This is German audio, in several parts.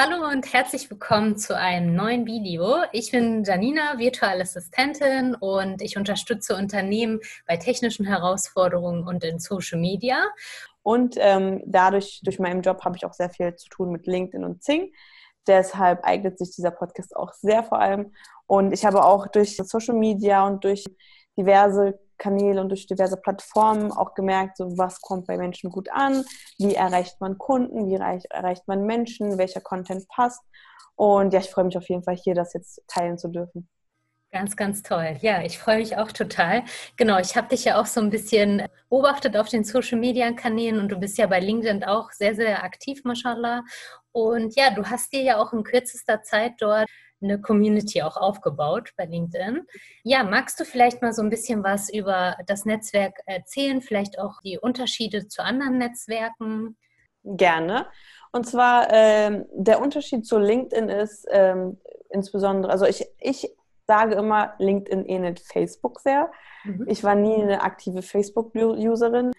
Hallo und herzlich willkommen zu einem neuen Video. Ich bin Janina, virtuelle Assistentin und ich unterstütze Unternehmen bei technischen Herausforderungen und in Social Media. Und ähm, dadurch, durch meinen Job, habe ich auch sehr viel zu tun mit LinkedIn und Zing. Deshalb eignet sich dieser Podcast auch sehr vor allem. Und ich habe auch durch Social Media und durch diverse Kanäle und durch diverse Plattformen auch gemerkt, so was kommt bei Menschen gut an, wie erreicht man Kunden, wie erreicht man Menschen, welcher Content passt. Und ja, ich freue mich auf jeden Fall hier, das jetzt teilen zu dürfen. Ganz, ganz toll. Ja, ich freue mich auch total. Genau, ich habe dich ja auch so ein bisschen beobachtet auf den Social-Media-Kanälen und du bist ja bei LinkedIn auch sehr, sehr aktiv, mashallah. Und ja, du hast dir ja auch in kürzester Zeit dort eine Community auch aufgebaut bei LinkedIn. Ja, magst du vielleicht mal so ein bisschen was über das Netzwerk erzählen, vielleicht auch die Unterschiede zu anderen Netzwerken? Gerne. Und zwar ähm, der Unterschied zu LinkedIn ist ähm, insbesondere, also ich, ich sage immer, LinkedIn ähnelt Facebook sehr. Mhm. Ich war nie eine aktive Facebook-Userin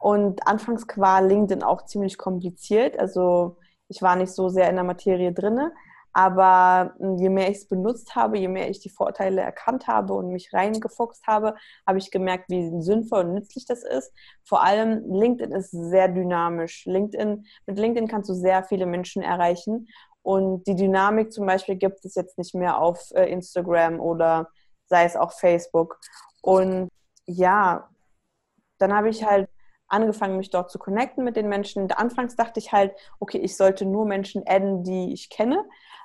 und anfangs war LinkedIn auch ziemlich kompliziert. Also ich war nicht so sehr in der Materie drinne. Aber hm, je mehr ich es benutzt habe, je mehr ich die Vorteile erkannt habe und mich reingefuchst habe, habe ich gemerkt, wie sinnvoll und nützlich das ist. Vor allem LinkedIn ist sehr dynamisch. LinkedIn, mit LinkedIn kannst du sehr viele Menschen erreichen. Und die Dynamik zum Beispiel gibt es jetzt nicht mehr auf äh, Instagram oder sei es auch Facebook. Und ja, dann habe ich halt angefangen, mich dort zu connecten mit den Menschen. Anfangs dachte ich halt, okay, ich sollte nur Menschen adden, die ich kenne.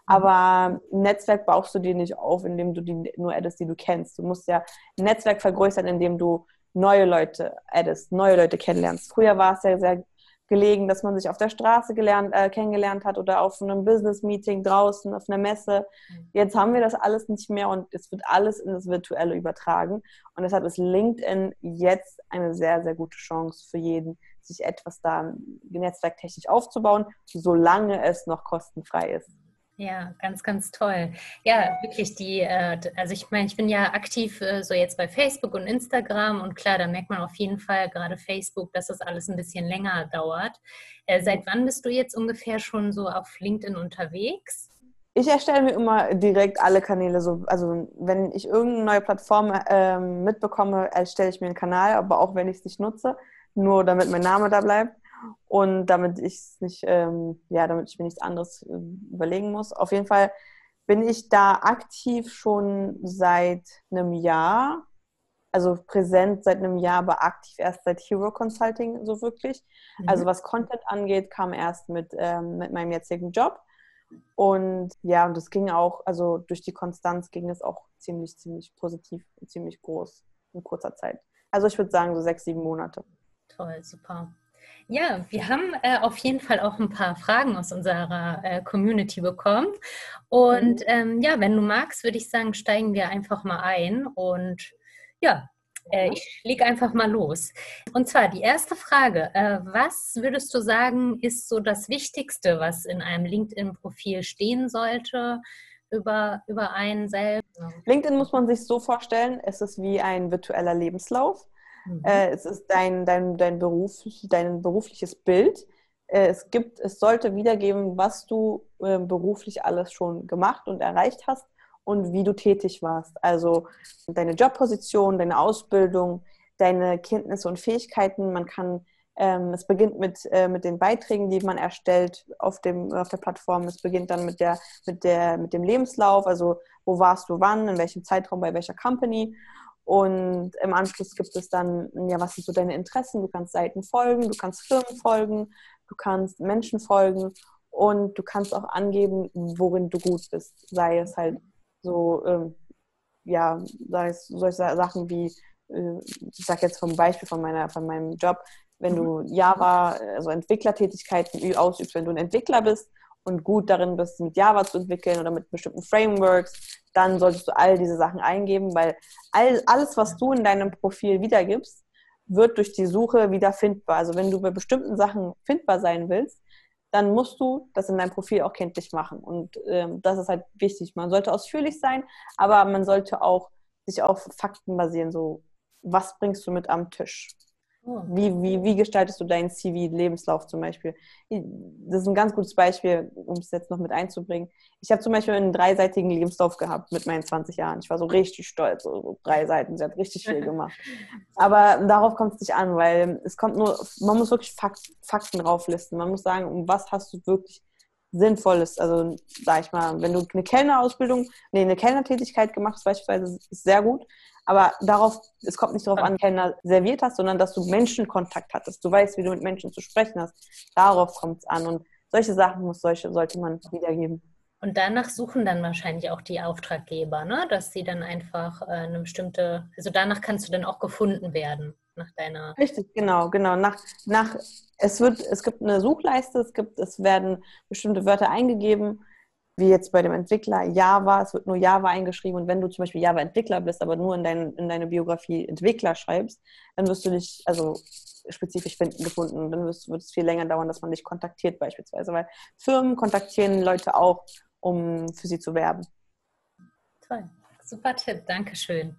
Aber ein Netzwerk baust du dir nicht auf, indem du die nur addest, die du kennst. Du musst ja ein Netzwerk vergrößern, indem du neue Leute addest, neue Leute kennenlernst. Früher war es ja sehr gelegen, dass man sich auf der Straße gelernt, äh, kennengelernt hat oder auf einem Business-Meeting draußen, auf einer Messe. Mhm. Jetzt haben wir das alles nicht mehr und es wird alles in das Virtuelle übertragen. Und deshalb ist LinkedIn jetzt eine sehr, sehr gute Chance für jeden, sich etwas da netzwerktechnisch aufzubauen, solange es noch kostenfrei ist. Ja, ganz, ganz toll. Ja, wirklich die, äh, also ich meine, ich bin ja aktiv äh, so jetzt bei Facebook und Instagram und klar, da merkt man auf jeden Fall gerade Facebook, dass das alles ein bisschen länger dauert. Äh, seit wann bist du jetzt ungefähr schon so auf LinkedIn unterwegs? Ich erstelle mir immer direkt alle Kanäle so, also wenn ich irgendeine neue Plattform äh, mitbekomme, erstelle ich mir einen Kanal, aber auch wenn ich es nicht nutze, nur damit mein Name da bleibt und damit ich nicht, ähm, ja, damit ich mir nichts anderes äh, überlegen muss. Auf jeden Fall bin ich da aktiv schon seit einem Jahr, also präsent seit einem Jahr, aber aktiv erst seit Hero Consulting so wirklich. Mhm. Also was Content angeht, kam erst mit, ähm, mit meinem jetzigen Job. Und ja, und das ging auch, also durch die Konstanz ging es auch ziemlich, ziemlich positiv und ziemlich groß in kurzer Zeit. Also ich würde sagen so sechs, sieben Monate. Toll, super. Ja, wir haben äh, auf jeden Fall auch ein paar Fragen aus unserer äh, Community bekommen. Und mhm. ähm, ja, wenn du magst, würde ich sagen, steigen wir einfach mal ein. Und ja, äh, ich lege einfach mal los. Und zwar die erste Frage. Äh, was würdest du sagen, ist so das Wichtigste, was in einem LinkedIn-Profil stehen sollte? Über, über einen selbst. LinkedIn muss man sich so vorstellen, es ist wie ein virtueller Lebenslauf. Mhm. Äh, es ist dein, dein, dein, Beruf, dein berufliches Bild. Äh, es gibt, es sollte wiedergeben, was du äh, beruflich alles schon gemacht und erreicht hast und wie du tätig warst. Also deine Jobposition, deine Ausbildung, deine Kenntnisse und Fähigkeiten. Man kann ähm, es beginnt mit, äh, mit den Beiträgen, die man erstellt auf, dem, auf der Plattform. Es beginnt dann mit, der, mit, der, mit dem Lebenslauf, also wo warst du wann, in welchem Zeitraum, bei welcher Company. Und im Anschluss gibt es dann, ja, was sind so deine Interessen? Du kannst Seiten folgen, du kannst Firmen folgen, du kannst Menschen folgen und du kannst auch angeben, worin du gut bist. Sei es halt so, ähm, ja, sei es solche Sachen wie, äh, ich sage jetzt vom Beispiel von, meiner, von meinem Job, wenn du Java, also Entwicklertätigkeiten ausübst, wenn du ein Entwickler bist und gut darin bist, mit Java zu entwickeln oder mit bestimmten Frameworks, dann solltest du all diese Sachen eingeben, weil all, alles, was du in deinem Profil wiedergibst, wird durch die Suche wieder findbar. Also wenn du bei bestimmten Sachen findbar sein willst, dann musst du das in deinem Profil auch kenntlich machen. Und ähm, das ist halt wichtig. Man sollte ausführlich sein, aber man sollte auch sich auf Fakten basieren. So, was bringst du mit am Tisch? Wie, wie, wie gestaltest du deinen CV-Lebenslauf zum Beispiel? Das ist ein ganz gutes Beispiel, um es jetzt noch mit einzubringen. Ich habe zum Beispiel einen dreiseitigen Lebenslauf gehabt mit meinen 20 Jahren. Ich war so richtig stolz, so drei Seiten, sie hat richtig viel gemacht. Aber darauf kommt es nicht an, weil es kommt nur, man muss wirklich Fakten drauflisten. Man muss sagen, um was hast du wirklich Sinnvolles. Also, sag ich mal, wenn du eine Kellnerausbildung, nee, eine Kellnertätigkeit gemacht hast, beispielsweise, ist sehr gut. Aber darauf, es kommt nicht darauf an, Kellner serviert hast, sondern dass du Menschenkontakt hattest. Du weißt, wie du mit Menschen zu sprechen hast. Darauf kommt es an. Und solche Sachen muss solche, sollte man wiedergeben. Und danach suchen dann wahrscheinlich auch die Auftraggeber, ne? dass sie dann einfach äh, eine bestimmte, also danach kannst du dann auch gefunden werden, nach deiner. Richtig, genau, genau. Nach, nach, es, wird, es gibt eine Suchleiste, es, gibt, es werden bestimmte Wörter eingegeben, wie jetzt bei dem Entwickler Java, es wird nur Java eingeschrieben und wenn du zum Beispiel Java-Entwickler bist, aber nur in, dein, in deine Biografie Entwickler schreibst, dann wirst du dich also spezifisch finden, gefunden. Dann wirst, wird es viel länger dauern, dass man dich kontaktiert beispielsweise, weil Firmen kontaktieren Leute auch um für sie zu werben. Toll, super Tipp, Dankeschön.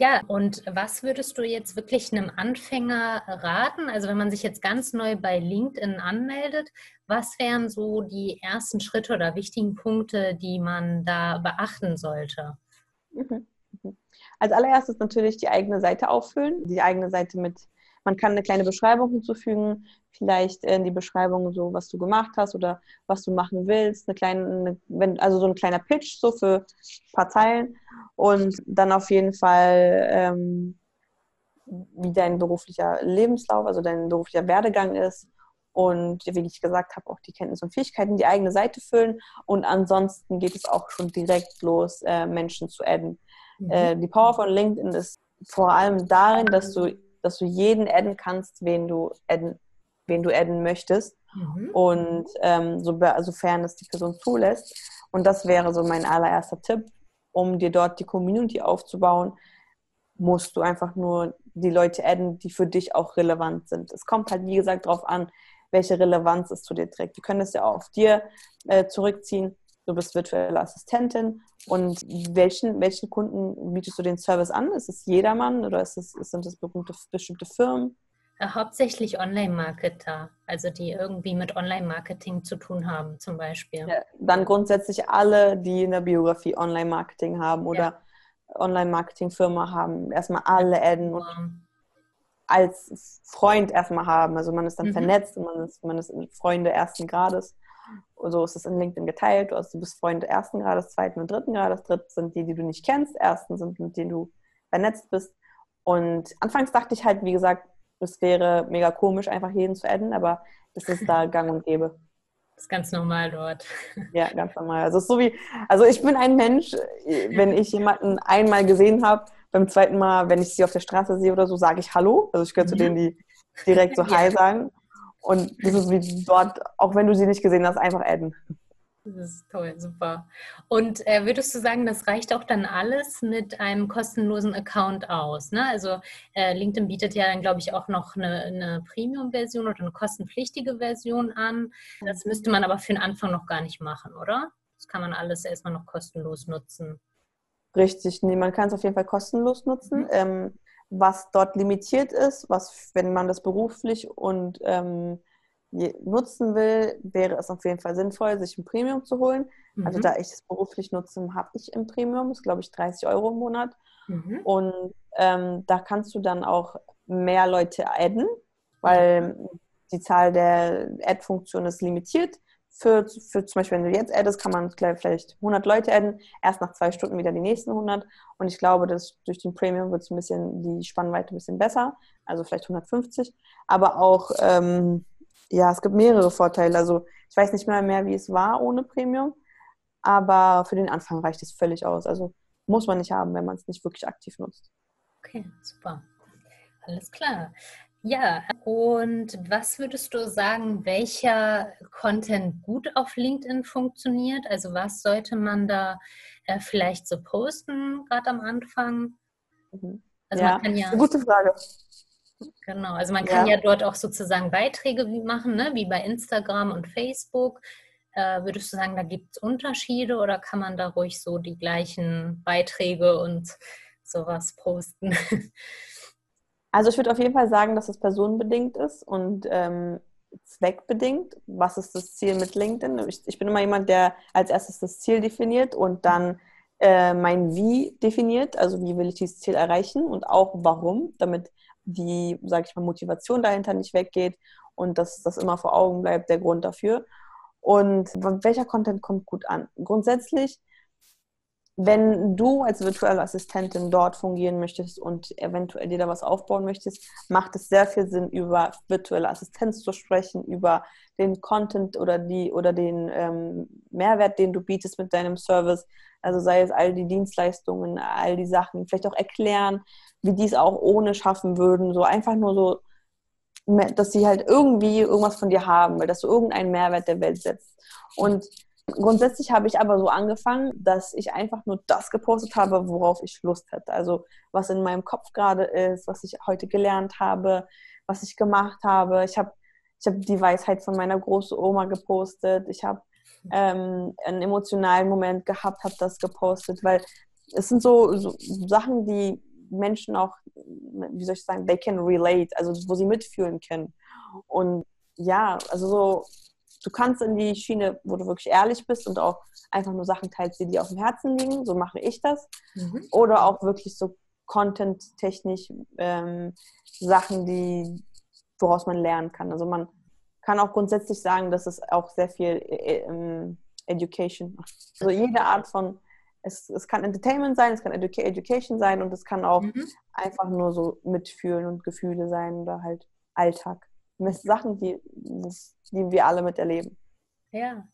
Ja, und was würdest du jetzt wirklich einem Anfänger raten? Also wenn man sich jetzt ganz neu bei LinkedIn anmeldet, was wären so die ersten Schritte oder wichtigen Punkte, die man da beachten sollte? Mhm. mhm. Als allererstes natürlich die eigene Seite auffüllen, die eigene Seite mit man kann eine kleine Beschreibung hinzufügen, vielleicht in die Beschreibung so, was du gemacht hast oder was du machen willst, eine kleine, eine, also so ein kleiner Pitch so für ein paar Zeilen und dann auf jeden Fall ähm, wie dein beruflicher Lebenslauf, also dein beruflicher Werdegang ist und wie ich gesagt habe, auch die Kenntnisse und Fähigkeiten, die eigene Seite füllen und ansonsten geht es auch schon direkt los, äh, Menschen zu adden. Mhm. Äh, die Power von LinkedIn ist vor allem darin, dass du dass du jeden adden kannst, wen du adden, wen du adden möchtest. Mhm. Und ähm, so, sofern es die Person zulässt. Und das wäre so mein allererster Tipp, um dir dort die Community aufzubauen, musst du einfach nur die Leute adden, die für dich auch relevant sind. Es kommt halt, wie gesagt, darauf an, welche Relevanz es zu dir trägt. Du könntest ja auch auf dir äh, zurückziehen. Du bist virtuelle Assistentin und welchen, welchen Kunden bietest du den Service an? Ist es jedermann oder ist es, sind es berühmte, bestimmte Firmen? Äh, hauptsächlich Online-Marketer, also die irgendwie mit Online-Marketing zu tun haben, zum Beispiel. Ja, dann grundsätzlich alle, die in der Biografie Online-Marketing haben oder ja. Online-Marketing-Firma haben, erstmal alle adden und als Freund erstmal haben. Also man ist dann mhm. vernetzt und man ist, man ist Freunde ersten Grades so ist es in LinkedIn geteilt. Du, hast, du bist Freund ersten Grades, zweiten und dritten Grades. Dritt sind die, die du nicht kennst. Ersten sind, mit denen du vernetzt bist. Und anfangs dachte ich halt, wie gesagt, es wäre mega komisch, einfach jeden zu adden, aber das ist da gang und gäbe. Das ist ganz normal dort. Ja, ganz normal. Also, so wie, also ich bin ein Mensch, wenn ich jemanden einmal gesehen habe, beim zweiten Mal, wenn ich sie auf der Straße sehe oder so, sage ich Hallo. Also ich gehöre zu denen, die direkt so Hi sagen. Und das ist wie dort, auch wenn du sie nicht gesehen hast, einfach adden. Das ist toll, super. Und äh, würdest du sagen, das reicht auch dann alles mit einem kostenlosen Account aus? Ne? Also äh, LinkedIn bietet ja dann, glaube ich, auch noch eine, eine Premium-Version oder eine kostenpflichtige Version an. Das müsste man aber für den Anfang noch gar nicht machen, oder? Das kann man alles erstmal noch kostenlos nutzen. Richtig, nee, man kann es auf jeden Fall kostenlos nutzen. Mhm. Ähm, was dort limitiert ist, was, wenn man das beruflich und ähm, nutzen will, wäre es auf jeden Fall sinnvoll, sich ein Premium zu holen. Also mhm. Also da ich es beruflich nutze, habe ich im Premium, das ist glaube ich 30 Euro im Monat. Mhm. Und ähm, da kannst du dann auch mehr Leute adden, weil die Zahl der Add-Funktionen ist limitiert für, für zum Beispiel, wenn du jetzt addest, kann man vielleicht 100 Leute adden, erst nach zwei Stunden wieder die nächsten 100. Und ich glaube, dass durch den Premium wird es ein bisschen, die Spannweite ein bisschen besser, also vielleicht 150. Aber auch, ähm, ja, es gibt mehrere Vorteile. Also ich weiß nicht mehr mehr, wie es war ohne Premium, aber für den Anfang reicht es völlig aus. Also muss man nicht haben, wenn man es nicht wirklich aktiv nutzt. Okay, super. Alles klar. Ja, und was würdest du sagen, welcher Content gut auf LinkedIn funktioniert? Also was sollte man da äh, vielleicht so posten, gerade am Anfang? Mhm. Also ja, man kann ja, gute Frage. Genau, also man kann ja, ja dort auch sozusagen Beiträge machen, ne? wie bei Instagram und Facebook. Äh, würdest du sagen, da gibt es Unterschiede oder kann man da ruhig so die gleichen Beiträge und sowas posten? Also ich würde auf jeden Fall sagen, dass es personenbedingt ist und ähm, zweckbedingt. Was ist das Ziel mit LinkedIn? Ich, ich, bin immer jemand, der als erstes das Ziel definiert und dann äh, mein Wie definiert. Also wie will ich dieses Ziel erreichen und auch warum, damit die, sage ich mal, Motivation dahinter nicht weggeht und dass das immer vor Augen bleibt, der Grund dafür. Und welcher Content kommt gut an? Grundsätzlich wenn du als virtuelle Assistentin dort fungieren möchtest und eventuell dir da was aufbauen möchtest, macht es sehr viel Sinn, über virtuelle Assistenz zu sprechen, über den Content oder die oder den ähm, Mehrwert, den du bietest mit deinem Service. Also sei es all die Dienstleistungen, all die Sachen, vielleicht auch erklären, wie die es auch ohne schaffen würden. So einfach nur so, dass sie halt irgendwie irgendwas von dir haben, weil dass du irgendeinen Mehrwert der Welt setzt. Und Grundsätzlich habe ich aber so angefangen, dass ich einfach nur das gepostet habe, worauf ich Lust hätte. Also was in meinem Kopf gerade ist, was ich heute gelernt habe, was ich gemacht habe. Ich habe ich hab die Weisheit von meiner großen Oma gepostet. Ich habe ähm, einen emotionalen Moment gehabt, habe das gepostet, weil es sind so, so Sachen, die Menschen auch, wie soll ich sagen, they can relate, also wo sie mitfühlen können. Und ja, also so du kannst in die Schiene, wo du wirklich ehrlich bist und auch einfach nur Sachen teilst, die dir auf dem Herzen liegen. So mache ich das. Mhm. Oder auch wirklich so content-technisch ähm, Sachen, die, woraus man lernen kann. Also man kann auch grundsätzlich sagen, dass es auch sehr viel äh, ähm, Education macht. Also jede Art von, es, es kann Entertainment sein, es kann Educa Education sein und es kann auch mhm. einfach nur so Mitfühlen und Gefühle sein oder halt Alltag. Sachen, die, die wir alle miterleben. Ja.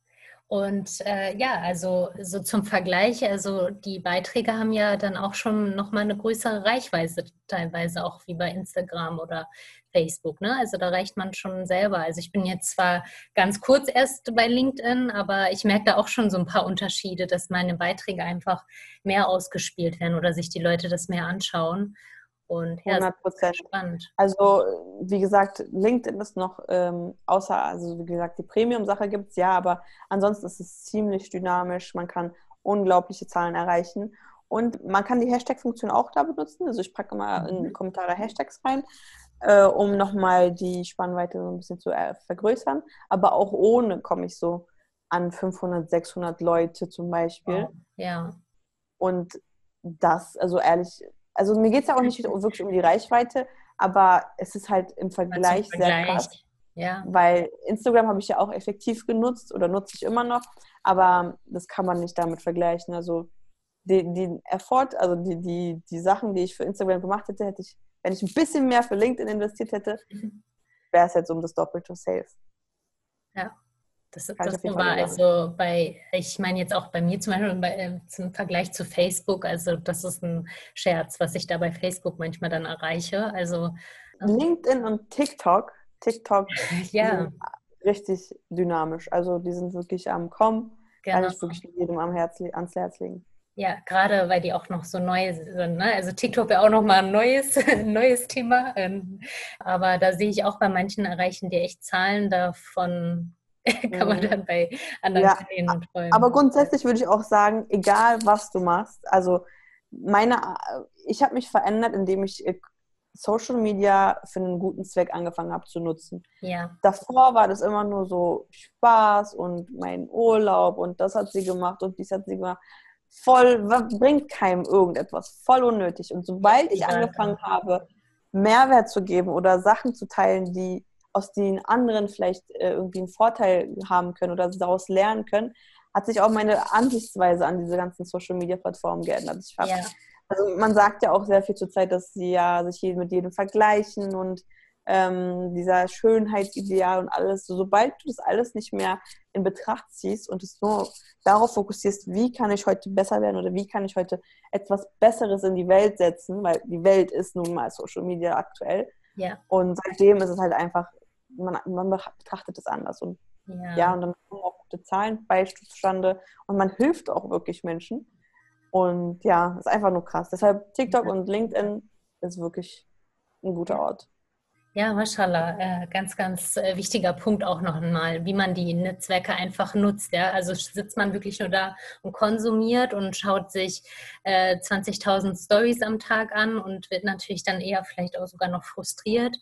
Und äh, ja, also so zum Vergleich, also die Beiträge haben ja dann auch schon nochmal eine größere Reichweite, teilweise auch wie bei Instagram oder Facebook. Ne? Also da reicht man schon selber. Also ich bin jetzt zwar ganz kurz erst bei LinkedIn, aber ich merke da auch schon so ein paar Unterschiede, dass meine Beiträge einfach mehr ausgespielt werden oder sich die Leute das mehr anschauen. Und ja, 100 Prozent. Spannend. Also, wie gesagt, LinkedIn ist noch, ähm, außer, also wie gesagt, die Premium-Sache gibt es ja, aber ansonsten ist es ziemlich dynamisch. Man kann unglaubliche Zahlen erreichen. Und man kann die Hashtag-Funktion auch da benutzen. Also, ich packe mal in die mhm. Kommentare Hashtags rein, äh, um nochmal die Spannweite so ein bisschen zu äh, vergrößern. Aber auch ohne komme ich so an 500, 600 Leute zum Beispiel. Wow. Ja. Und das, also ehrlich, also mir geht es ja auch nicht wirklich um die Reichweite, aber es ist halt im Vergleich, Vergleich. sehr krass. Ja. Weil Instagram habe ich ja auch effektiv genutzt oder nutze ich immer noch, aber das kann man nicht damit vergleichen. Also den, den Effort, also die, die, die Sachen, die ich für Instagram gemacht hätte, hätte ich, wenn ich ein bisschen mehr für LinkedIn investiert hätte, mhm. wäre es jetzt um das Doppelte safe. Ja. Das, das war also bei, ich meine jetzt auch bei mir zum Beispiel bei, äh, zum Vergleich zu Facebook, also das ist ein Scherz, was ich da bei Facebook manchmal dann erreiche. Also ähm, LinkedIn und TikTok, TikTok ja. richtig dynamisch. Also die sind wirklich am Kommen. Genau. Kann ich wirklich jedem am Herz, ans Herz legen. Ja, gerade weil die auch noch so neu sind. Ne? Also TikTok wäre auch noch mal ein neues, neues Thema. Ähm, aber da sehe ich auch bei manchen erreichen die echt Zahlen davon kann man mhm. dann bei anderen ja, Kanälen träumen. Aber grundsätzlich würde ich auch sagen, egal was du machst, also meine, ich habe mich verändert, indem ich äh, Social Media für einen guten Zweck angefangen habe zu nutzen. Ja. Davor war das immer nur so Spaß und mein Urlaub und das hat sie gemacht und dies hat sie gemacht. Voll, bringt keinem irgendetwas, voll unnötig. Und sobald ich angefangen habe, Mehrwert zu geben oder Sachen zu teilen, die aus den anderen vielleicht äh, irgendwie einen Vorteil haben können oder daraus lernen können, hat sich auch meine Ansichtsweise an diese ganzen Social-Media-Plattformen geändert. Hab, ja. Also man sagt ja auch sehr viel zur Zeit, dass sie ja sich mit jedem vergleichen und ähm, dieser Schönheitsideal und alles. So, sobald du das alles nicht mehr in Betracht ziehst und es nur darauf fokussierst, wie kann ich heute besser werden oder wie kann ich heute etwas Besseres in die Welt setzen, weil die Welt ist nun mal Social Media aktuell. Ja. Und seitdem ist es halt einfach man, man betrachtet es anders. Und ja. ja, und dann kommen auch gute Zahlen bei zustande und man hilft auch wirklich Menschen. Und ja, ist einfach nur krass. Deshalb TikTok ja. und LinkedIn ist wirklich ein guter Ort. Ja, mashallah, äh, ganz, ganz äh, wichtiger Punkt auch noch einmal, wie man die Netzwerke einfach nutzt. Ja? Also sitzt man wirklich nur da und konsumiert und schaut sich äh, 20.000 Stories am Tag an und wird natürlich dann eher vielleicht auch sogar noch frustriert.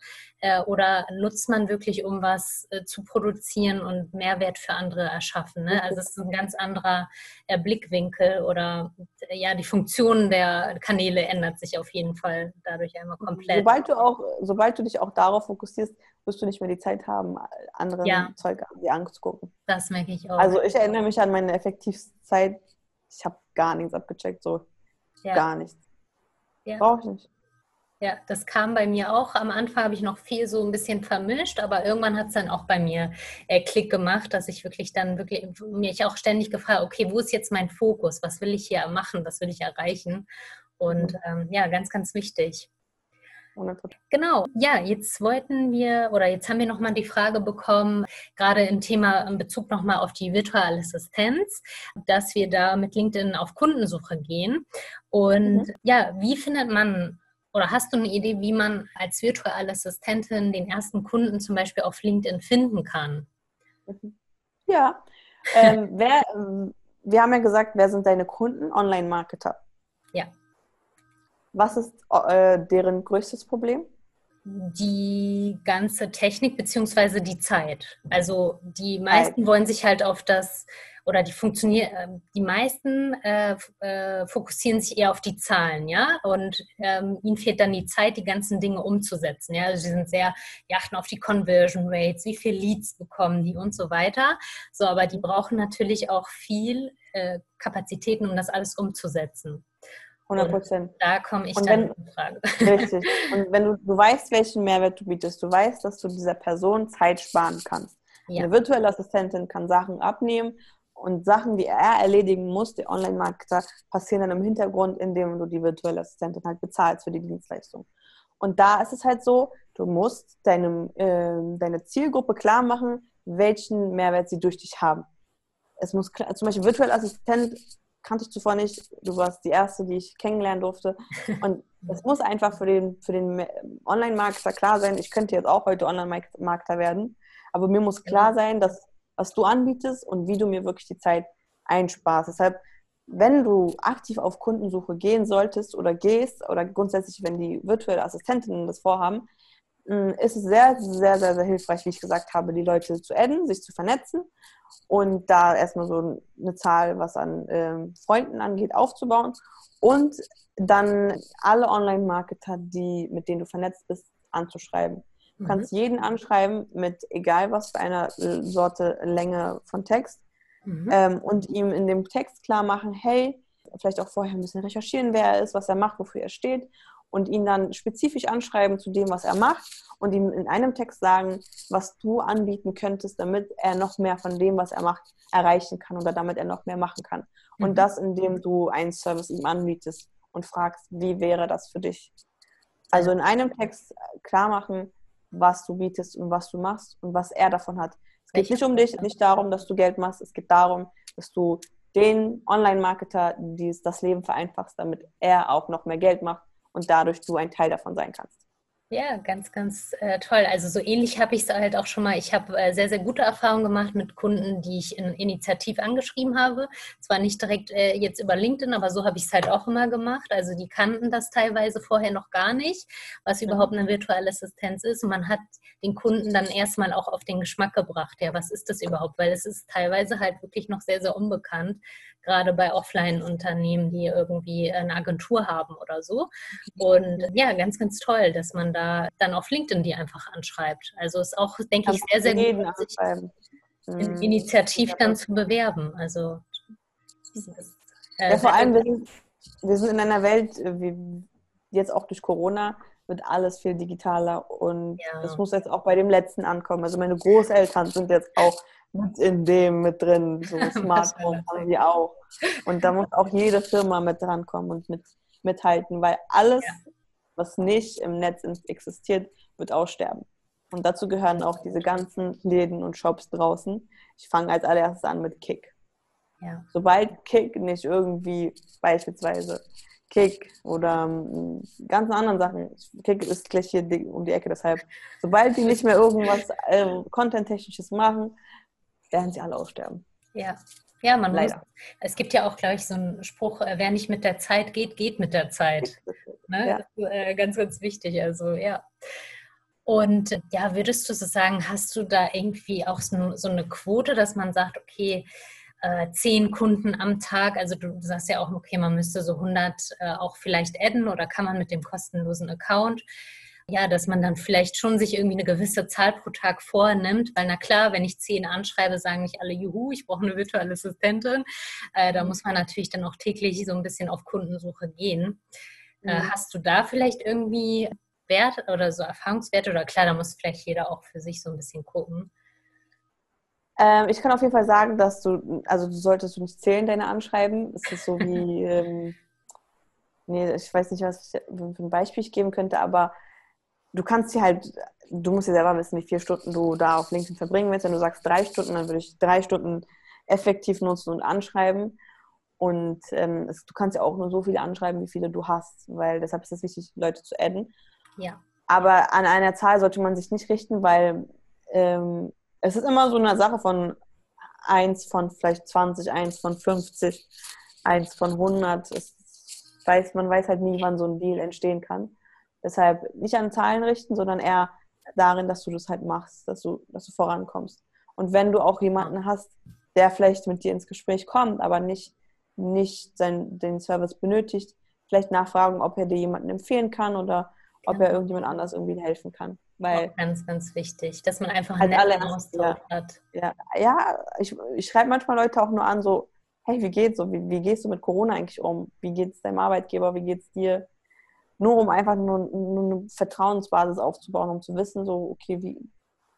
Äh, oder nutzt man wirklich, um was äh, zu produzieren und Mehrwert für andere erschaffen? Ne? Also es ist ein ganz anderer äh, Blickwinkel oder ja, die Funktion der Kanäle ändert sich auf jeden Fall dadurch einmal komplett. Sobald du auch, sobald du dich auch darauf fokussierst, wirst du nicht mehr die Zeit haben, andere ja. Zeug dir anzugucken. Das merke ich auch. Also ich erinnere mich an meine effektivste Zeit. Ich habe gar nichts abgecheckt, so ja. gar nichts. Ja. Brauche ich nicht. Ja, das kam bei mir auch. Am Anfang habe ich noch viel so ein bisschen vermischt, aber irgendwann hat es dann auch bei mir äh, Klick gemacht, dass ich wirklich dann wirklich mich auch ständig gefragt, okay, wo ist jetzt mein Fokus? Was will ich hier machen? Was will ich erreichen? Und mhm. ähm, ja, ganz, ganz wichtig. Genau, ja, jetzt wollten wir oder jetzt haben wir nochmal die Frage bekommen, gerade im Thema in Bezug nochmal auf die virtuelle Assistenz, dass wir da mit LinkedIn auf Kundensuche gehen. Und mhm. ja, wie findet man oder hast du eine Idee, wie man als virtuelle Assistentin den ersten Kunden zum Beispiel auf LinkedIn finden kann? Mhm. Ja, ähm, wer, wir haben ja gesagt, wer sind deine Kunden? Online-Marketer. Was ist äh, deren größtes Problem? Die ganze Technik beziehungsweise die Zeit. Also die meisten Zeit. wollen sich halt auf das oder die funktionieren, ähm, die meisten äh, äh, fokussieren sich eher auf die Zahlen, ja, und ähm, ihnen fehlt dann die Zeit, die ganzen Dinge umzusetzen, ja. Also sie sind sehr, die achten auf die Conversion Rates, wie viele Leads bekommen die und so weiter. So, aber die brauchen natürlich auch viel äh, Kapazitäten, um das alles umzusetzen. 100 Prozent. Da komme ich und dann wenn, in Frage. Richtig. Und wenn du, du weißt, welchen Mehrwert du bietest, du weißt, dass du dieser Person Zeit sparen kannst. Ja. Eine virtuelle Assistentin kann Sachen abnehmen und Sachen, die er erledigen muss, der Online-Marketer, passieren dann im Hintergrund, indem du die virtuelle Assistentin halt bezahlst für die Dienstleistung. Und da ist es halt so, du musst deinem, äh, deine Zielgruppe klar machen, welchen Mehrwert sie durch dich haben. Es muss klar, zum Beispiel virtuelle Assistent kannte ich zuvor nicht. Du warst die erste, die ich kennenlernen durfte. Und es muss einfach für den, für den Online-Marketer klar sein, ich könnte jetzt auch heute Online-Marketer werden, aber mir muss klar sein, dass was du anbietest und wie du mir wirklich die Zeit einsparst. Deshalb, wenn du aktiv auf Kundensuche gehen solltest oder gehst oder grundsätzlich, wenn die virtuelle Assistentinnen das vorhaben, ist es sehr, sehr, sehr, sehr hilfreich, wie ich gesagt habe, die Leute zu adden, sich zu vernetzen und da erstmal so eine Zahl, was an ähm, Freunden angeht, aufzubauen und dann alle Online-Marketer, die, mit denen du vernetzt bist, anzuschreiben. Du kannst mhm. jeden anschreiben mit egal was für einer äh, Sorte Länge von Text mhm. ähm, und ihm in dem Text klar machen, hey, vielleicht auch vorher ein bisschen recherchieren, wer er ist, was er macht, wofür er steht und ihn dann spezifisch anschreiben zu dem, was er macht und ihm in einem Text sagen, was du anbieten könntest, damit er noch mehr von dem, was er macht, erreichen kann oder damit er noch mehr machen kann. Und mhm. das, indem du einen Service ihm anbietest und fragst, wie wäre das für dich? Also in einem Text klar machen, was du bietest und was du machst und was er davon hat. Es geht nicht um dich, nicht darum, dass du Geld machst. Es geht darum, dass du den Online-Marketer das Leben vereinfachst, damit er auch noch mehr Geld macht und dadurch du ein Teil davon sein kannst. Ja, ganz, ganz äh, toll. Also so ähnlich habe ich es halt auch schon mal. Ich habe äh, sehr, sehr gute Erfahrungen gemacht mit Kunden, die ich in initiativ angeschrieben habe. Zwar nicht direkt äh, jetzt über LinkedIn, aber so habe ich es halt auch immer gemacht. Also die kannten das teilweise vorher noch gar nicht, was mhm. überhaupt eine virtuelle Assistenz ist. Und man hat den Kunden dann erstmal auch auf den Geschmack gebracht. Ja, was ist das überhaupt? Weil es ist teilweise halt wirklich noch sehr, sehr unbekannt, gerade bei Offline-Unternehmen, die irgendwie eine Agentur haben oder so. Und ja, ganz, ganz toll, dass man da dann auf LinkedIn die einfach anschreibt. Also ist auch, denke ich, sehr, sehr gut, sich mhm. initiativ dann zu bewerben. Also äh, ja, vor allem, wir sind, wir sind in einer Welt, äh, wie jetzt auch durch Corona, wird alles viel digitaler und ja. das muss jetzt auch bei dem letzten ankommen. Also meine Großeltern sind jetzt auch in dem mit drin, so Smartphone haben die auch. Und da muss auch jede Firma mit drankommen und mit, mithalten, weil alles, ja. was nicht im Netz existiert, wird aussterben. Und dazu gehören auch diese ganzen Läden und Shops draußen. Ich fange als allererstes an mit Kick. Ja. Sobald Kick nicht irgendwie beispielsweise Kick oder um, ähm, ganz anderen Sachen. Kick ist gleich hier um die Ecke, deshalb, sobald die nicht mehr irgendwas äh, Content-Technisches machen, werden sie alle aussterben. Ja, ja, man Leider. muss. Es gibt ja auch, glaube ich, so einen Spruch: äh, Wer nicht mit der Zeit geht, geht mit der Zeit. Ne? Ja. Ist, äh, ganz, ganz wichtig. Also, ja. Und ja, würdest du so sagen, hast du da irgendwie auch so, so eine Quote, dass man sagt, okay, äh, zehn Kunden am Tag, also du, du, sagst ja auch, okay, man müsste so 100 äh, auch vielleicht adden oder kann man mit dem kostenlosen Account ja, dass man dann vielleicht schon sich irgendwie eine gewisse Zahl pro Tag vornimmt, weil na klar, wenn ich zehn anschreibe, sagen nicht alle, juhu, ich brauche eine virtuelle Assistentin. Äh, da mhm. muss man natürlich dann auch täglich so ein bisschen auf Kundensuche gehen. Äh, mhm. hast du da vielleicht irgendwie Wert oder so Erfahrungswerte oder klar, da muss vielleicht jeder auch für sich so ein bisschen gucken? Ähm, ich kann auf jeden Fall sagen, dass du, also du solltest du nicht zählen, deine Anschreiben. Es ist so wie, ähm, nee, ich weiß nicht, was ich für ein Beispiel ich geben könnte, aber du kannst dir halt, du musst ja selber wissen, wie viele Stunden du da auf LinkedIn verbringen willst. Wenn du sagst drei Stunden, dann würde ich drei Stunden effektiv nutzen und anschreiben. Und ähm, es, du kannst ja auch nur so viele anschreiben, wie viele du hast, weil deshalb ist es wichtig, Leute zu adden. Ja. Aber an einer Zahl sollte man sich nicht richten, weil ähm, es ist immer so eine Sache von 1 von vielleicht 20, 1 von 50, 1 von 100. Es weiß, man weiß halt nie, wann so ein Deal entstehen kann. Deshalb nicht an Zahlen richten, sondern eher darin, dass du das halt machst, dass du, dass du vorankommst. Und wenn du auch jemanden hast, der vielleicht mit dir ins Gespräch kommt, aber nicht, nicht sein, den Service benötigt, vielleicht nachfragen, ob er dir jemanden empfehlen kann oder ob er irgendjemand anders irgendwie helfen kann. Weil auch ganz, ganz wichtig, dass man einfach einen halt netten Austausch ja, hat. Ja, ja ich, ich schreibe manchmal Leute auch nur an, so, hey, wie geht's so? Wie, wie gehst du mit Corona eigentlich um? Wie geht's deinem Arbeitgeber? Wie geht's dir? Nur um einfach nur, nur, eine Vertrauensbasis aufzubauen, um zu wissen, so, okay, wie,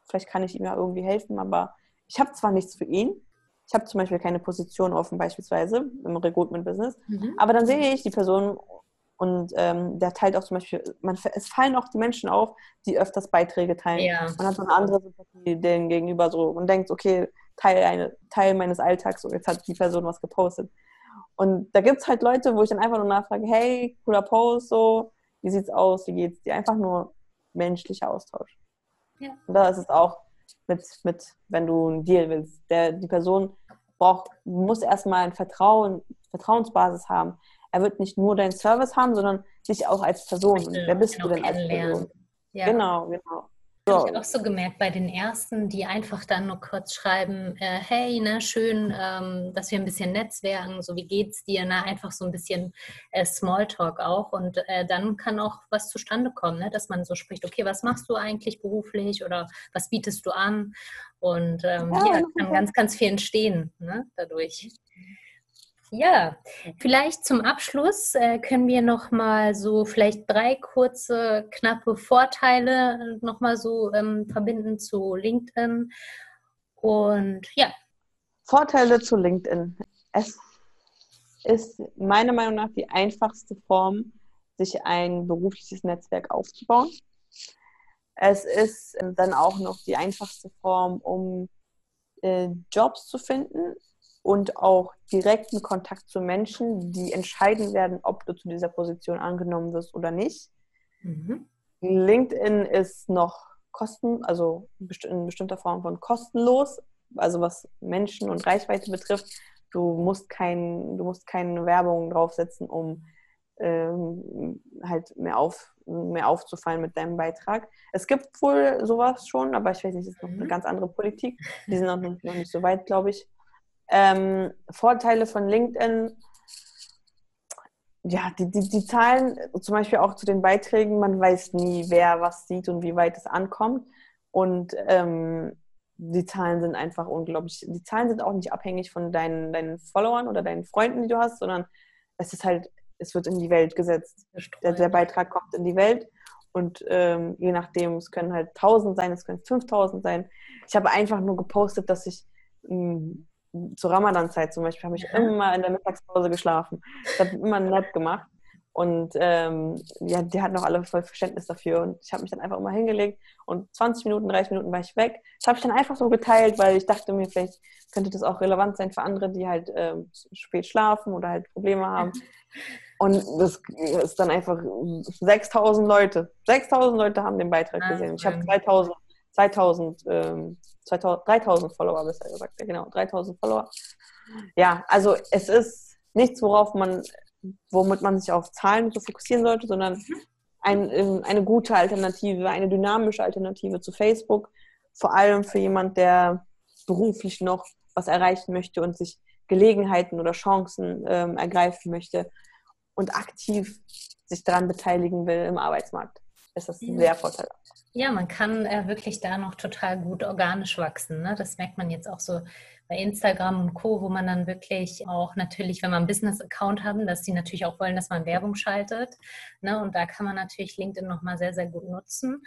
vielleicht kann ich ihm ja irgendwie helfen, aber ich habe zwar nichts für ihn, ich habe zum Beispiel keine Position offen, beispielsweise im Recruitment-Business, mhm. aber dann sehe ich die Person und ähm, der teilt auch zum Beispiel, man, es fallen auch die Menschen auf, die öfters Beiträge teilen. Ja. Man hat so eine andere Sympathie denen gegenüber so und denkt, okay, Teil, eine, Teil meines Alltags, so jetzt hat die Person was gepostet. Und da gibt es halt Leute, wo ich dann einfach nur nachfrage, hey, cooler Post, so, wie sieht's aus, wie geht's dir? Einfach nur menschlicher Austausch. Ja. Und da ist es auch mit, mit, wenn du einen Deal willst. Der, die Person braucht, muss erstmal ein Vertrauen, Vertrauensbasis haben. Er wird nicht nur deinen Service haben, sondern dich auch als Person. Wer bist du denn als Person? Ja. Genau, genau. So. Habe ich auch so gemerkt bei den ersten, die einfach dann nur kurz schreiben, äh, hey, ne, schön, ähm, dass wir ein bisschen netzwerken, so wie geht's dir, ne? einfach so ein bisschen äh, Smalltalk auch und äh, dann kann auch was zustande kommen, ne? dass man so spricht, okay, was machst du eigentlich beruflich oder was bietest du an und ähm, ja, ja kann ganz, ganz viel entstehen ne? dadurch. Ja, vielleicht zum Abschluss äh, können wir noch mal so vielleicht drei kurze, knappe Vorteile noch mal so ähm, verbinden zu LinkedIn. Und ja. Vorteile zu LinkedIn. Es ist meiner Meinung nach die einfachste Form, sich ein berufliches Netzwerk aufzubauen. Es ist dann auch noch die einfachste Form, um äh, Jobs zu finden und auch direkten Kontakt zu Menschen, die entscheiden werden, ob du zu dieser Position angenommen wirst oder nicht. Mhm. LinkedIn ist noch kosten, also in bestimmter Form von kostenlos, also was Menschen und Reichweite betrifft. Du musst, kein, du musst keine Werbung draufsetzen, um ähm, halt mehr, auf, mehr aufzufallen mit deinem Beitrag. Es gibt wohl sowas schon, aber ich weiß nicht, das ist noch eine mhm. ganz andere Politik. Die sind noch nicht, noch nicht so weit, glaube ich. Ähm, Vorteile von LinkedIn, ja, die, die, die Zahlen, zum Beispiel auch zu den Beiträgen, man weiß nie, wer was sieht und wie weit es ankommt. Und ähm, die Zahlen sind einfach unglaublich. Die Zahlen sind auch nicht abhängig von deinen, deinen Followern oder deinen Freunden, die du hast, sondern es ist halt, es wird in die Welt gesetzt. Der, der, Beitrag kommt in die Welt und ähm, je nachdem, es können halt 1000 sein, es können 5000 sein. Ich habe einfach nur gepostet, dass ich hm, zur Ramadan-Zeit zum Beispiel habe ich immer in der Mittagspause geschlafen. Ich habe immer einen Nap gemacht. Und ähm, ja, die hatten auch alle voll Verständnis dafür. Und ich habe mich dann einfach immer hingelegt und 20 Minuten, 30 Minuten war ich weg. Das habe ich dann einfach so geteilt, weil ich dachte mir, vielleicht könnte das auch relevant sein für andere, die halt ähm, spät schlafen oder halt Probleme haben. Und das ist dann einfach 6000 Leute. 6000 Leute haben den Beitrag ah, gesehen. Ich habe 3000, 2000, ähm, 2000, 3000 Follower besser gesagt. Ja, genau, 3000 Follower. Ja, also es ist nichts, worauf man, womit man sich auf Zahlen so fokussieren sollte, sondern ein, ähm, eine gute Alternative, eine dynamische Alternative zu Facebook. Vor allem für jemand, der beruflich noch was erreichen möchte und sich Gelegenheiten oder Chancen ähm, ergreifen möchte und aktiv sich daran beteiligen will im Arbeitsmarkt, ist das ja. sehr vorteilhaft. Ja, man kann äh, wirklich da noch total gut organisch wachsen. Ne? Das merkt man jetzt auch so bei Instagram und Co., wo man dann wirklich auch natürlich, wenn man einen Business-Account haben, dass die natürlich auch wollen, dass man Werbung schaltet. Ne? Und da kann man natürlich LinkedIn nochmal sehr, sehr gut nutzen.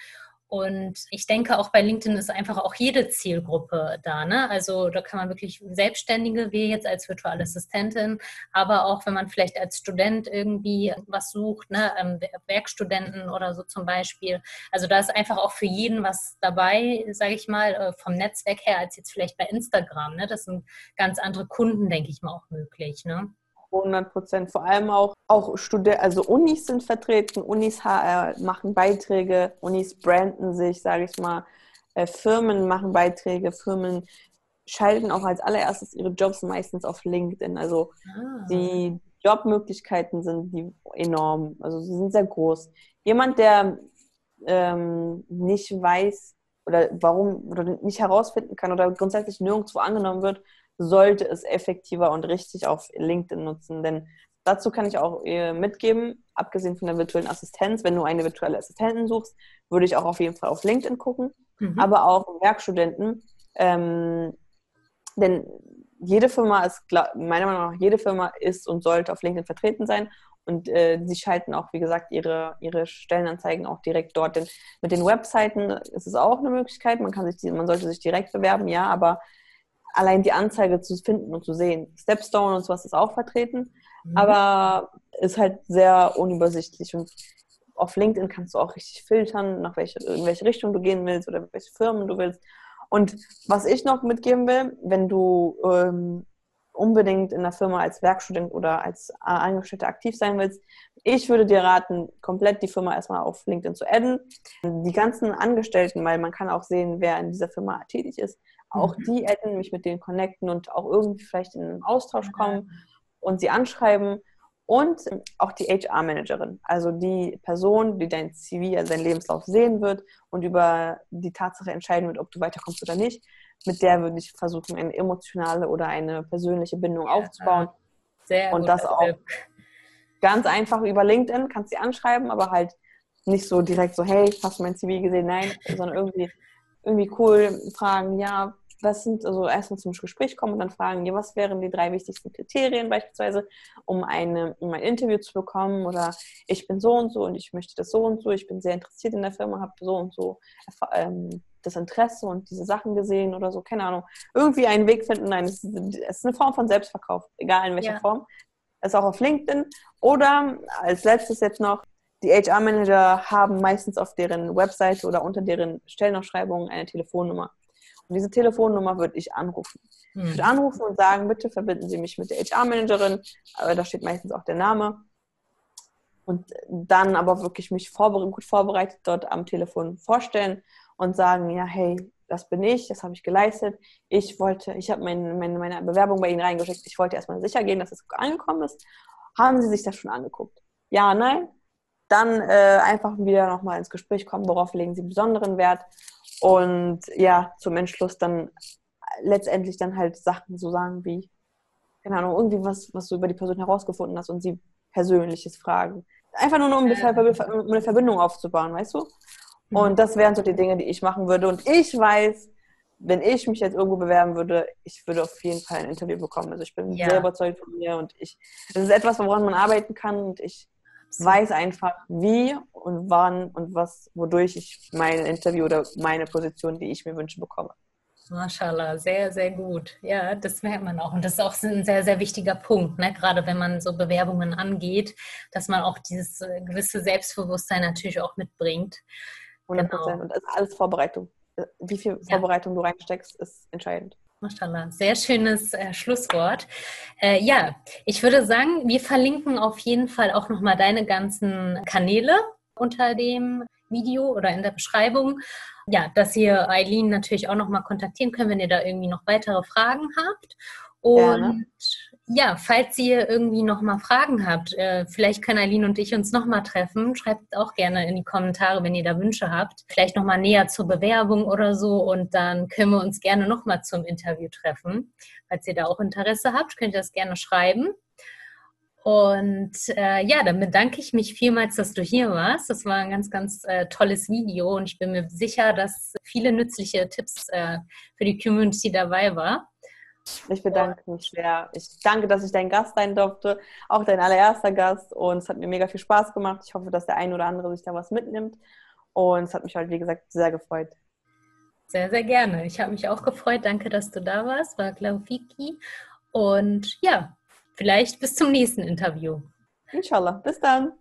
Und ich denke, auch bei LinkedIn ist einfach auch jede Zielgruppe da. Ne? Also da kann man wirklich Selbstständige, wie jetzt als virtuelle Assistentin, aber auch wenn man vielleicht als Student irgendwie was sucht, ne? Ähm, Werkstudenten oder so zum Beispiel. Also da ist einfach auch für jeden was dabei, sage ich mal, äh, vom Netzwerk her, als jetzt vielleicht bei Instagram. Ne? Das sind ganz andere Kunden, denke ich mal, auch möglich. Ne? 100 Prozent. Vor allem auch, auch Studenten, also Unis sind vertreten, Unis HR machen Beiträge, Unis branden sich, sage ich mal, äh, Firmen machen Beiträge, Firmen schalten auch als allererstes ihre Jobs meistens auf LinkedIn. Also ah. die Jobmöglichkeiten sind die enorm, also sie sind sehr groß. Jemand, der ähm, nicht weiß oder warum oder nicht herausfinden kann oder grundsätzlich nirgendwo angenommen wird, sollte es effektiver und richtig auf LinkedIn nutzen. Denn dazu kann ich auch äh, mitgeben, abgesehen von der virtuellen Assistenz, wenn du eine virtuelle Assistentin suchst, würde ich auch auf jeden Fall auf LinkedIn gucken, mhm. aber auch Werkstudenten. Ähm, denn jede Firma ist, meiner Meinung nach, jede Firma ist und sollte auf LinkedIn vertreten sein. Und äh, sie schalten auch, wie gesagt, ihre, ihre Stellenanzeigen auch direkt dort. Denn mit den Webseiten ist es auch eine Möglichkeit. Man, kann sich, man sollte sich direkt bewerben, ja, aber allein die Anzeige zu finden und zu sehen. Stepstone und sowas ist auch vertreten, mhm. aber ist halt sehr unübersichtlich und auf LinkedIn kannst du auch richtig filtern, nach welche, in welche Richtung du gehen willst oder welche Firmen du willst. Und was ich noch mitgeben will, wenn du ähm, unbedingt in der Firma als Werkstudent oder als Angestellter aktiv sein willst, ich würde dir raten, komplett die Firma erstmal auf LinkedIn zu adden. Die ganzen Angestellten, weil man kann auch sehen, wer in dieser Firma tätig ist, auch mhm. die adden, mich mit denen connecten und auch irgendwie vielleicht in einen Austausch kommen und sie anschreiben. Und auch die HR-Managerin, also die Person, die dein CV, also dein Lebenslauf sehen wird und über die Tatsache entscheiden wird, ob du weiterkommst oder nicht. Mit der würde ich versuchen, eine emotionale oder eine persönliche Bindung ja, aufzubauen. Sehr und das auch ganz einfach über LinkedIn, kannst sie anschreiben, aber halt nicht so direkt so, hey, hast du mein CV gesehen? Nein, sondern irgendwie irgendwie cool fragen, ja, was sind, also erstmal zum Gespräch kommen und dann fragen, ja, was wären die drei wichtigsten Kriterien beispielsweise, um, eine, um ein Interview zu bekommen oder ich bin so und so und ich möchte das so und so, ich bin sehr interessiert in der Firma, habe so und so ähm, das Interesse und diese Sachen gesehen oder so, keine Ahnung. Irgendwie einen Weg finden, nein, es ist, eine Form von Selbstverkauf, egal in welcher ja. Form. Das ist auch auf LinkedIn. Oder als letztes jetzt noch, die HR-Manager haben meistens auf deren Webseite oder unter deren Stellenausschreibungen eine Telefonnummer. Und diese Telefonnummer würde ich anrufen. Hm. Ich würde anrufen und sagen, bitte verbinden Sie mich mit der HR-Managerin. Da steht meistens auch der Name. Und dann aber wirklich mich vorbere gut vorbereitet dort am Telefon vorstellen und sagen, ja, hey, das bin ich, das habe ich geleistet. Ich wollte, ich habe meine, meine, meine Bewerbung bei Ihnen reingeschickt. Ich wollte erstmal sicher gehen, dass es angekommen ist. Haben Sie sich das schon angeguckt? Ja, nein? Dann äh, einfach wieder nochmal ins Gespräch kommen, worauf legen Sie besonderen Wert. Und ja, zum Entschluss dann letztendlich dann halt Sachen so sagen wie, keine Ahnung, irgendwie was, was du über die Person herausgefunden hast und sie persönliches fragen. Einfach nur, um, eine Verbindung aufzubauen, weißt du? Mhm. Und das wären so die Dinge, die ich machen würde. Und ich weiß, wenn ich mich jetzt irgendwo bewerben würde, ich würde auf jeden Fall ein Interview bekommen. Also ich bin ja. sehr überzeugt von mir und ich, das ist etwas, woran man arbeiten kann und ich weiß einfach, wie und wann und was, wodurch ich mein Interview oder meine Position, die ich mir wünsche, bekomme. Mashallah, sehr, sehr gut. Ja, das merkt man auch. Und das ist auch ein sehr, sehr wichtiger Punkt, ne? gerade wenn man so Bewerbungen angeht, dass man auch dieses äh, gewisse Selbstbewusstsein natürlich auch mitbringt. 100 Prozent. Genau. Und das ist alles Vorbereitung. Wie viel Vorbereitung ja. du reinsteckst, ist entscheidend. Mashallah, sehr schönes äh, Schlusswort. Äh, ja, ich würde sagen, wir verlinken auf jeden Fall auch nochmal deine ganzen Kanäle unter dem Video oder in der Beschreibung. Ja, dass ihr Eileen natürlich auch nochmal kontaktieren könnt, wenn ihr da irgendwie noch weitere Fragen habt. Und Gerne ja, falls ihr irgendwie nochmal Fragen habt, äh, vielleicht können Aline und ich uns nochmal treffen. Schreibt auch gerne in die Kommentare, wenn ihr da Wünsche habt. Vielleicht nochmal näher zur Bewerbung oder so und dann können wir uns gerne nochmal zum Interview treffen. Falls ihr da auch Interesse habt, könnt ihr das gerne schreiben. Und äh, ja, dann bedanke ich mich vielmals, dass du hier warst. Das war ein ganz, ganz äh, tolles Video und ich bin mir sicher, dass viele nützliche Tipps äh, für die Community dabei waren. Ich bedanke mich sehr. Ich danke, dass ich dein Gast sein durfte, auch dein allererster Gast. Und es hat mir mega viel Spaß gemacht. Ich hoffe, dass der ein oder andere sich da was mitnimmt. Und es hat mich halt, wie gesagt, sehr gefreut. Sehr, sehr gerne. Ich habe mich auch gefreut. Danke, dass du da warst. War Glaufiki. Und ja, vielleicht bis zum nächsten Interview. Inshallah. Bis dann.